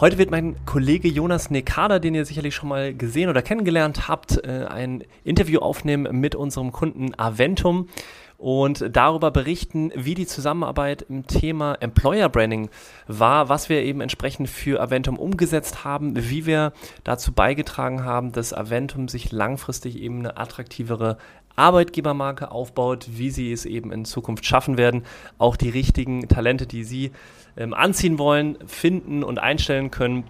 Heute wird mein Kollege Jonas Nekada, den ihr sicherlich schon mal gesehen oder kennengelernt habt, äh, ein Interview aufnehmen mit unserem Kunden Aventum und darüber berichten, wie die Zusammenarbeit im Thema Employer Branding war, was wir eben entsprechend für Aventum umgesetzt haben, wie wir dazu beigetragen haben, dass Aventum sich langfristig eben eine attraktivere Arbeitgebermarke aufbaut, wie sie es eben in Zukunft schaffen werden, auch die richtigen Talente, die sie ähm, anziehen wollen, finden und einstellen können.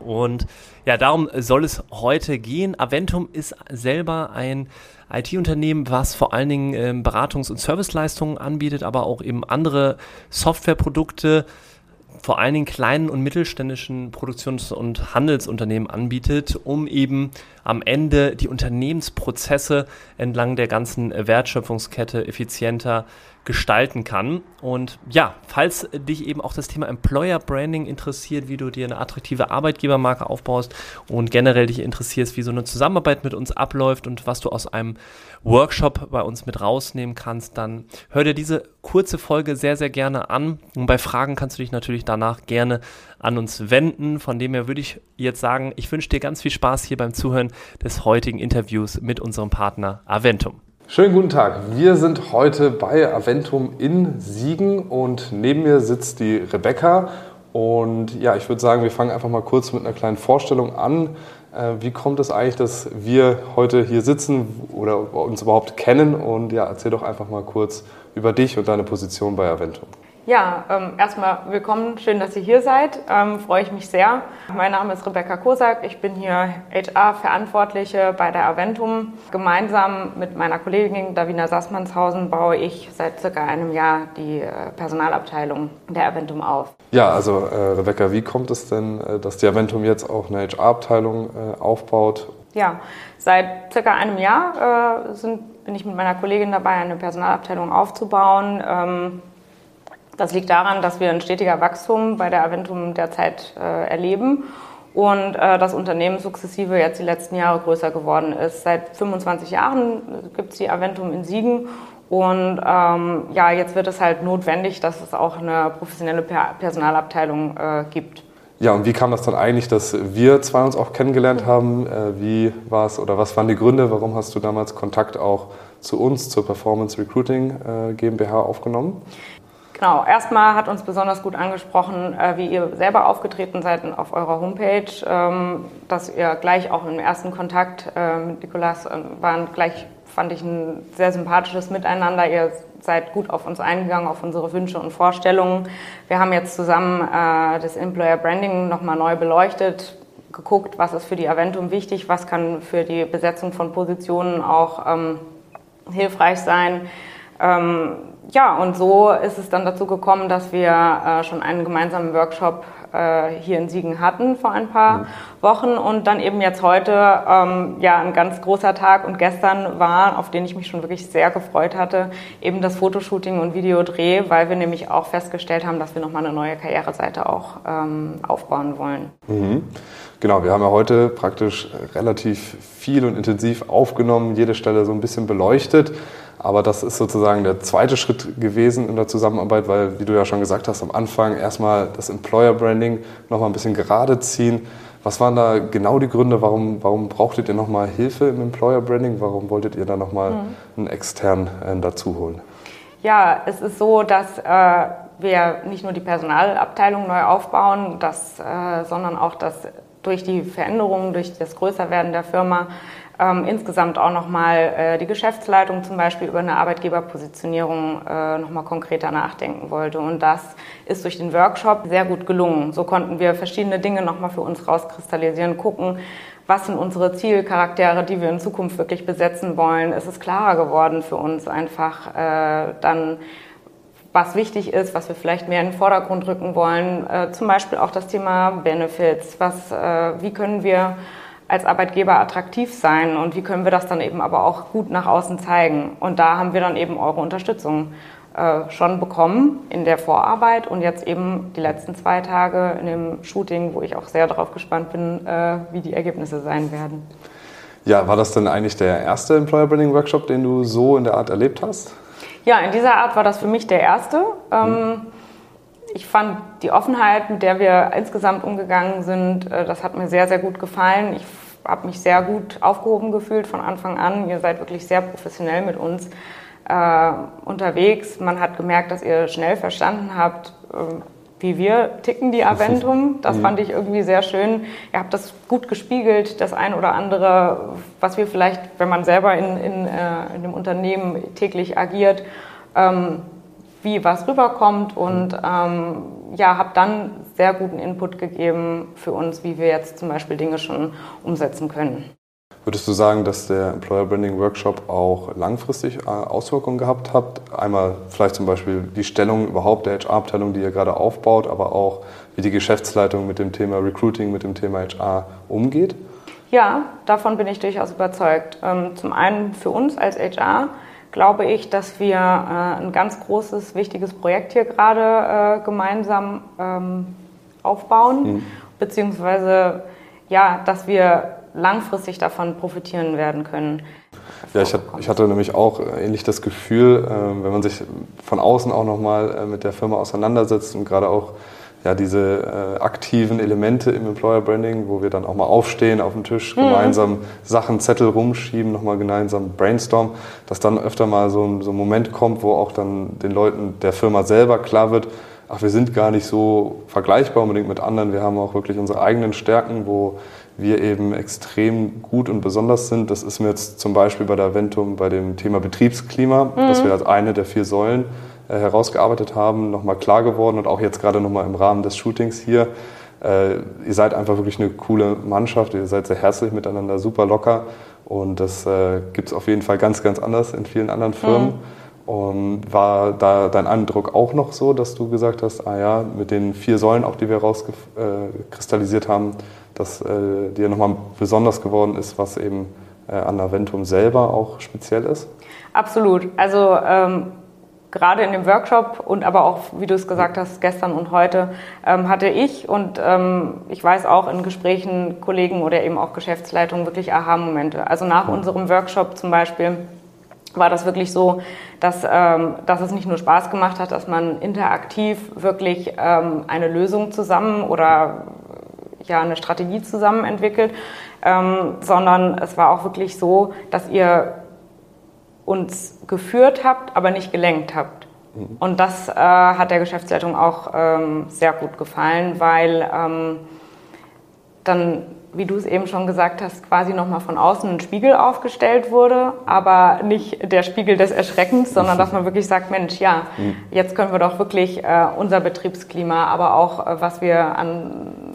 Und ja, darum soll es heute gehen. Aventum ist selber ein IT-Unternehmen, was vor allen Dingen ähm, Beratungs- und Serviceleistungen anbietet, aber auch eben andere Softwareprodukte, vor allen Dingen kleinen und mittelständischen Produktions- und Handelsunternehmen anbietet, um eben am Ende die Unternehmensprozesse entlang der ganzen Wertschöpfungskette effizienter gestalten kann. Und ja, falls dich eben auch das Thema Employer Branding interessiert, wie du dir eine attraktive Arbeitgebermarke aufbaust und generell dich interessierst, wie so eine Zusammenarbeit mit uns abläuft und was du aus einem Workshop bei uns mit rausnehmen kannst, dann hör dir diese kurze Folge sehr, sehr gerne an. Und bei Fragen kannst du dich natürlich danach gerne an uns wenden. Von dem her würde ich jetzt sagen, ich wünsche dir ganz viel Spaß hier beim Zuhören des heutigen Interviews mit unserem Partner Aventum. Schönen guten Tag. Wir sind heute bei Aventum in Siegen und neben mir sitzt die Rebecca. Und ja, ich würde sagen, wir fangen einfach mal kurz mit einer kleinen Vorstellung an. Äh, wie kommt es eigentlich, dass wir heute hier sitzen oder uns überhaupt kennen? Und ja, erzähl doch einfach mal kurz über dich und deine Position bei Aventum. Ja, ähm, erstmal willkommen, schön, dass ihr hier seid. Ähm, freue ich mich sehr. Mein Name ist Rebecca Kosak, ich bin hier HR-Verantwortliche bei der Aventum. Gemeinsam mit meiner Kollegin Davina Sassmannshausen baue ich seit circa einem Jahr die äh, Personalabteilung der Aventum auf. Ja, also äh, Rebecca, wie kommt es denn, äh, dass die Aventum jetzt auch eine HR-Abteilung äh, aufbaut? Ja, seit circa einem Jahr äh, sind, bin ich mit meiner Kollegin dabei, eine Personalabteilung aufzubauen. Ähm, das liegt daran, dass wir ein stetiger Wachstum bei der Aventum derzeit äh, erleben und äh, das Unternehmen sukzessive jetzt die letzten Jahre größer geworden ist. Seit 25 Jahren gibt es die Aventum in Siegen und ähm, ja, jetzt wird es halt notwendig, dass es auch eine professionelle Personalabteilung äh, gibt. Ja, und wie kam das dann eigentlich, dass wir zwei uns auch kennengelernt haben? Äh, wie war es oder was waren die Gründe? Warum hast du damals Kontakt auch zu uns, zur Performance Recruiting äh, GmbH aufgenommen? Genau, erstmal hat uns besonders gut angesprochen, äh, wie ihr selber aufgetreten seid auf eurer Homepage, ähm, dass ihr gleich auch im ersten Kontakt äh, mit Nikolas äh, waren, gleich fand ich ein sehr sympathisches Miteinander. Ihr seid gut auf uns eingegangen, auf unsere Wünsche und Vorstellungen. Wir haben jetzt zusammen das Employer Branding nochmal neu beleuchtet, geguckt, was ist für die Aventum wichtig, was kann für die Besetzung von Positionen auch ähm, hilfreich sein. Ähm, ja, und so ist es dann dazu gekommen, dass wir äh, schon einen gemeinsamen Workshop äh, hier in Siegen hatten vor ein paar mhm. Wochen und dann eben jetzt heute ähm, ja ein ganz großer Tag und gestern war, auf den ich mich schon wirklich sehr gefreut hatte, eben das Fotoshooting und Videodreh, weil wir nämlich auch festgestellt haben, dass wir nochmal eine neue Karriereseite auch ähm, aufbauen wollen. Mhm. Genau, wir haben ja heute praktisch relativ viel und intensiv aufgenommen, jede Stelle so ein bisschen beleuchtet. Aber das ist sozusagen der zweite Schritt gewesen in der Zusammenarbeit, weil, wie du ja schon gesagt hast, am Anfang erstmal das Employer Branding nochmal ein bisschen gerade ziehen. Was waren da genau die Gründe, warum, warum brauchtet ihr nochmal Hilfe im Employer Branding? Warum wolltet ihr da nochmal mhm. einen externen äh, dazu holen? Ja, es ist so, dass äh, wir nicht nur die Personalabteilung neu aufbauen, das, äh, sondern auch dass durch die Veränderungen, durch das Größerwerden der Firma ähm, insgesamt auch nochmal äh, die Geschäftsleitung zum Beispiel über eine Arbeitgeberpositionierung äh, nochmal konkreter nachdenken wollte. Und das ist durch den Workshop sehr gut gelungen. So konnten wir verschiedene Dinge nochmal für uns rauskristallisieren, gucken, was sind unsere Zielcharaktere, die wir in Zukunft wirklich besetzen wollen. Es ist klarer geworden für uns einfach äh, dann, was wichtig ist, was wir vielleicht mehr in den Vordergrund rücken wollen. Äh, zum Beispiel auch das Thema Benefits. Was, äh, wie können wir als Arbeitgeber attraktiv sein und wie können wir das dann eben aber auch gut nach außen zeigen. Und da haben wir dann eben eure Unterstützung äh, schon bekommen in der Vorarbeit und jetzt eben die letzten zwei Tage in dem Shooting, wo ich auch sehr darauf gespannt bin, äh, wie die Ergebnisse sein werden. Ja, war das denn eigentlich der erste Employer Branding Workshop, den du so in der Art erlebt hast? Ja, in dieser Art war das für mich der erste. Mhm. Ich fand die Offenheit, mit der wir insgesamt umgegangen sind, äh, das hat mir sehr, sehr gut gefallen. Ich habe mich sehr gut aufgehoben gefühlt von Anfang an. Ihr seid wirklich sehr professionell mit uns äh, unterwegs. Man hat gemerkt, dass ihr schnell verstanden habt, äh, wie wir ticken die Aventum. Das mhm. fand ich irgendwie sehr schön. Ihr habt das gut gespiegelt, das ein oder andere, was wir vielleicht, wenn man selber in, in, äh, in dem Unternehmen täglich agiert, ähm, wie was rüberkommt und ähm, ja, habe dann sehr guten Input gegeben für uns, wie wir jetzt zum Beispiel Dinge schon umsetzen können. Würdest du sagen, dass der Employer Branding Workshop auch langfristig äh, Auswirkungen gehabt hat? Einmal vielleicht zum Beispiel die Stellung überhaupt der HR-Abteilung, die ihr gerade aufbaut, aber auch wie die Geschäftsleitung mit dem Thema Recruiting, mit dem Thema HR umgeht? Ja, davon bin ich durchaus überzeugt. Ähm, zum einen für uns als HR glaube ich, dass wir äh, ein ganz großes, wichtiges Projekt hier gerade äh, gemeinsam ähm, aufbauen, mhm. beziehungsweise ja, dass wir langfristig davon profitieren werden können. Ja, ich, ich hatte nämlich auch ähnlich das Gefühl, äh, wenn man sich von außen auch nochmal äh, mit der Firma auseinandersetzt und gerade auch ja, diese äh, aktiven Elemente im Employer Branding, wo wir dann auch mal aufstehen auf dem Tisch, mhm. gemeinsam Sachen, Zettel rumschieben, nochmal gemeinsam brainstormen, dass dann öfter mal so ein, so ein Moment kommt, wo auch dann den Leuten der Firma selber klar wird, ach, wir sind gar nicht so vergleichbar unbedingt mit anderen, wir haben auch wirklich unsere eigenen Stärken, wo wir eben extrem gut und besonders sind. Das ist mir jetzt zum Beispiel bei der Ventum bei dem Thema Betriebsklima, mhm. das wir als eine der vier Säulen herausgearbeitet haben, nochmal klar geworden und auch jetzt gerade nochmal im Rahmen des Shootings hier. Äh, ihr seid einfach wirklich eine coole Mannschaft, ihr seid sehr herzlich miteinander, super locker und das äh, gibt es auf jeden Fall ganz, ganz anders in vielen anderen Firmen. Mhm. Und war da dein Eindruck auch noch so, dass du gesagt hast, ah ja, mit den vier Säulen, auch die wir rauskristallisiert äh, haben, dass äh, dir nochmal besonders geworden ist, was eben äh, an Aventum selber auch speziell ist? Absolut. Also ähm, gerade in dem Workshop und aber auch, wie du es gesagt hast, gestern und heute ähm, hatte ich und ähm, ich weiß auch in Gesprächen Kollegen oder eben auch Geschäftsleitungen wirklich Aha-Momente. Also nach unserem Workshop zum Beispiel war das wirklich so, dass, ähm, dass es nicht nur Spaß gemacht hat, dass man interaktiv wirklich ähm, eine Lösung zusammen oder ja eine Strategie zusammen entwickelt, ähm, sondern es war auch wirklich so, dass ihr uns geführt habt, aber nicht gelenkt habt. Mhm. Und das äh, hat der Geschäftsleitung auch ähm, sehr gut gefallen, weil ähm, dann, wie du es eben schon gesagt hast, quasi nochmal von außen ein Spiegel aufgestellt wurde, aber nicht der Spiegel des Erschreckens, sondern dass man wirklich sagt, Mensch, ja, mhm. jetzt können wir doch wirklich äh, unser Betriebsklima, aber auch äh, was wir an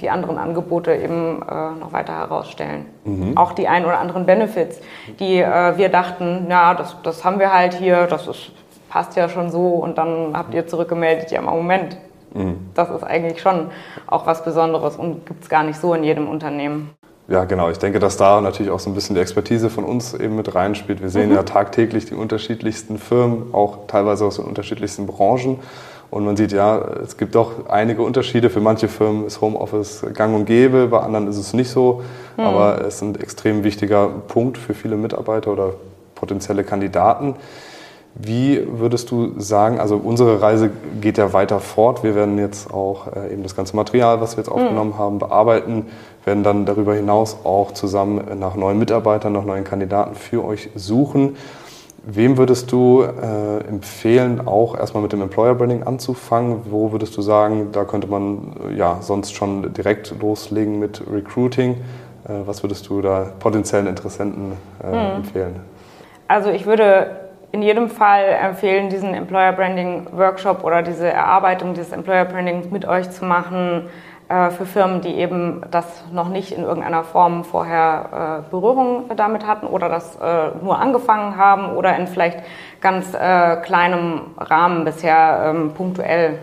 die anderen Angebote eben äh, noch weiter herausstellen. Mhm. Auch die ein oder anderen Benefits, die äh, wir dachten, ja, das, das haben wir halt hier, das ist, passt ja schon so und dann habt ihr zurückgemeldet, ja, Moment, mhm. das ist eigentlich schon auch was Besonderes und gibt es gar nicht so in jedem Unternehmen. Ja, genau. Ich denke, dass da natürlich auch so ein bisschen die Expertise von uns eben mit reinspielt. Wir sehen mhm. ja tagtäglich die unterschiedlichsten Firmen, auch teilweise aus den unterschiedlichsten Branchen. Und man sieht ja, es gibt doch einige Unterschiede. Für manche Firmen ist Homeoffice gang und gäbe, bei anderen ist es nicht so. Mhm. Aber es ist ein extrem wichtiger Punkt für viele Mitarbeiter oder potenzielle Kandidaten. Wie würdest du sagen, also unsere Reise geht ja weiter fort. Wir werden jetzt auch äh, eben das ganze Material, was wir jetzt hm. aufgenommen mhm. haben, bearbeiten, werden dann darüber hinaus auch zusammen nach neuen Mitarbeitern, nach neuen Kandidaten für euch suchen. Wem würdest du äh, empfehlen, auch erstmal mit dem Employer Branding anzufangen? Wo würdest du sagen, da könnte man äh, ja sonst schon direkt loslegen mit Recruiting? Äh, was würdest du da potenziellen Interessenten äh, hm. empfehlen? Also ich würde in jedem Fall empfehlen, diesen Employer Branding Workshop oder diese Erarbeitung dieses Employer Brandings mit euch zu machen für Firmen, die eben das noch nicht in irgendeiner Form vorher äh, Berührung damit hatten oder das äh, nur angefangen haben oder in vielleicht ganz kleinem Rahmen bisher ähm, punktuell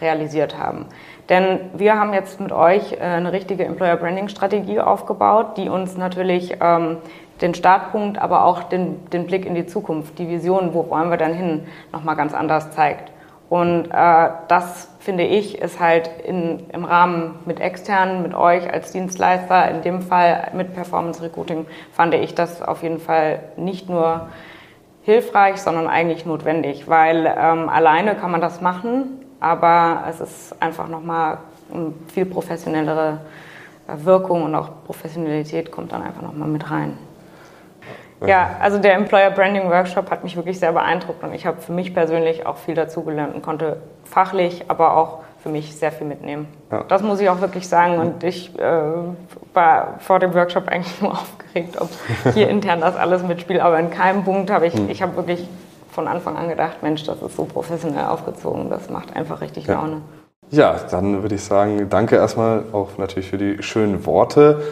realisiert haben. Denn wir haben jetzt mit euch äh, eine richtige Employer Branding Strategie aufgebaut, die uns natürlich ähm, den Startpunkt, aber auch den, den Blick in die Zukunft, die Vision, wo wollen wir dann hin, nochmal ganz anders zeigt. Und äh, das, finde ich, ist halt in, im Rahmen mit externen, mit euch als Dienstleister, in dem Fall mit Performance Recruiting, fand ich das auf jeden Fall nicht nur hilfreich, sondern eigentlich notwendig, weil ähm, alleine kann man das machen, aber es ist einfach nochmal eine viel professionellere Wirkung und auch Professionalität kommt dann einfach nochmal mit rein. Ja, also der Employer Branding Workshop hat mich wirklich sehr beeindruckt und ich habe für mich persönlich auch viel dazugelernt und konnte fachlich, aber auch für mich sehr viel mitnehmen. Ja. Das muss ich auch wirklich sagen und ich äh, war vor dem Workshop eigentlich nur aufgeregt, ob hier intern das alles mitspielt, aber in keinem Punkt habe ich, hm. ich habe wirklich von Anfang an gedacht, Mensch, das ist so professionell aufgezogen, das macht einfach richtig Laune. Ja, dann würde ich sagen, danke erstmal auch natürlich für die schönen Worte.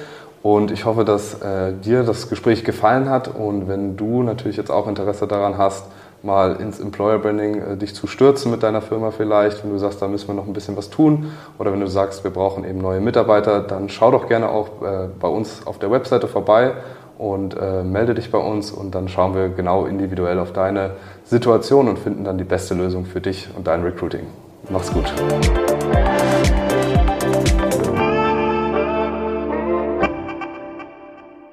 Und ich hoffe, dass äh, dir das Gespräch gefallen hat. Und wenn du natürlich jetzt auch Interesse daran hast, mal ins Employer Branding äh, dich zu stürzen mit deiner Firma vielleicht, wenn du sagst, da müssen wir noch ein bisschen was tun, oder wenn du sagst, wir brauchen eben neue Mitarbeiter, dann schau doch gerne auch äh, bei uns auf der Webseite vorbei und äh, melde dich bei uns und dann schauen wir genau individuell auf deine Situation und finden dann die beste Lösung für dich und dein Recruiting. Mach's gut.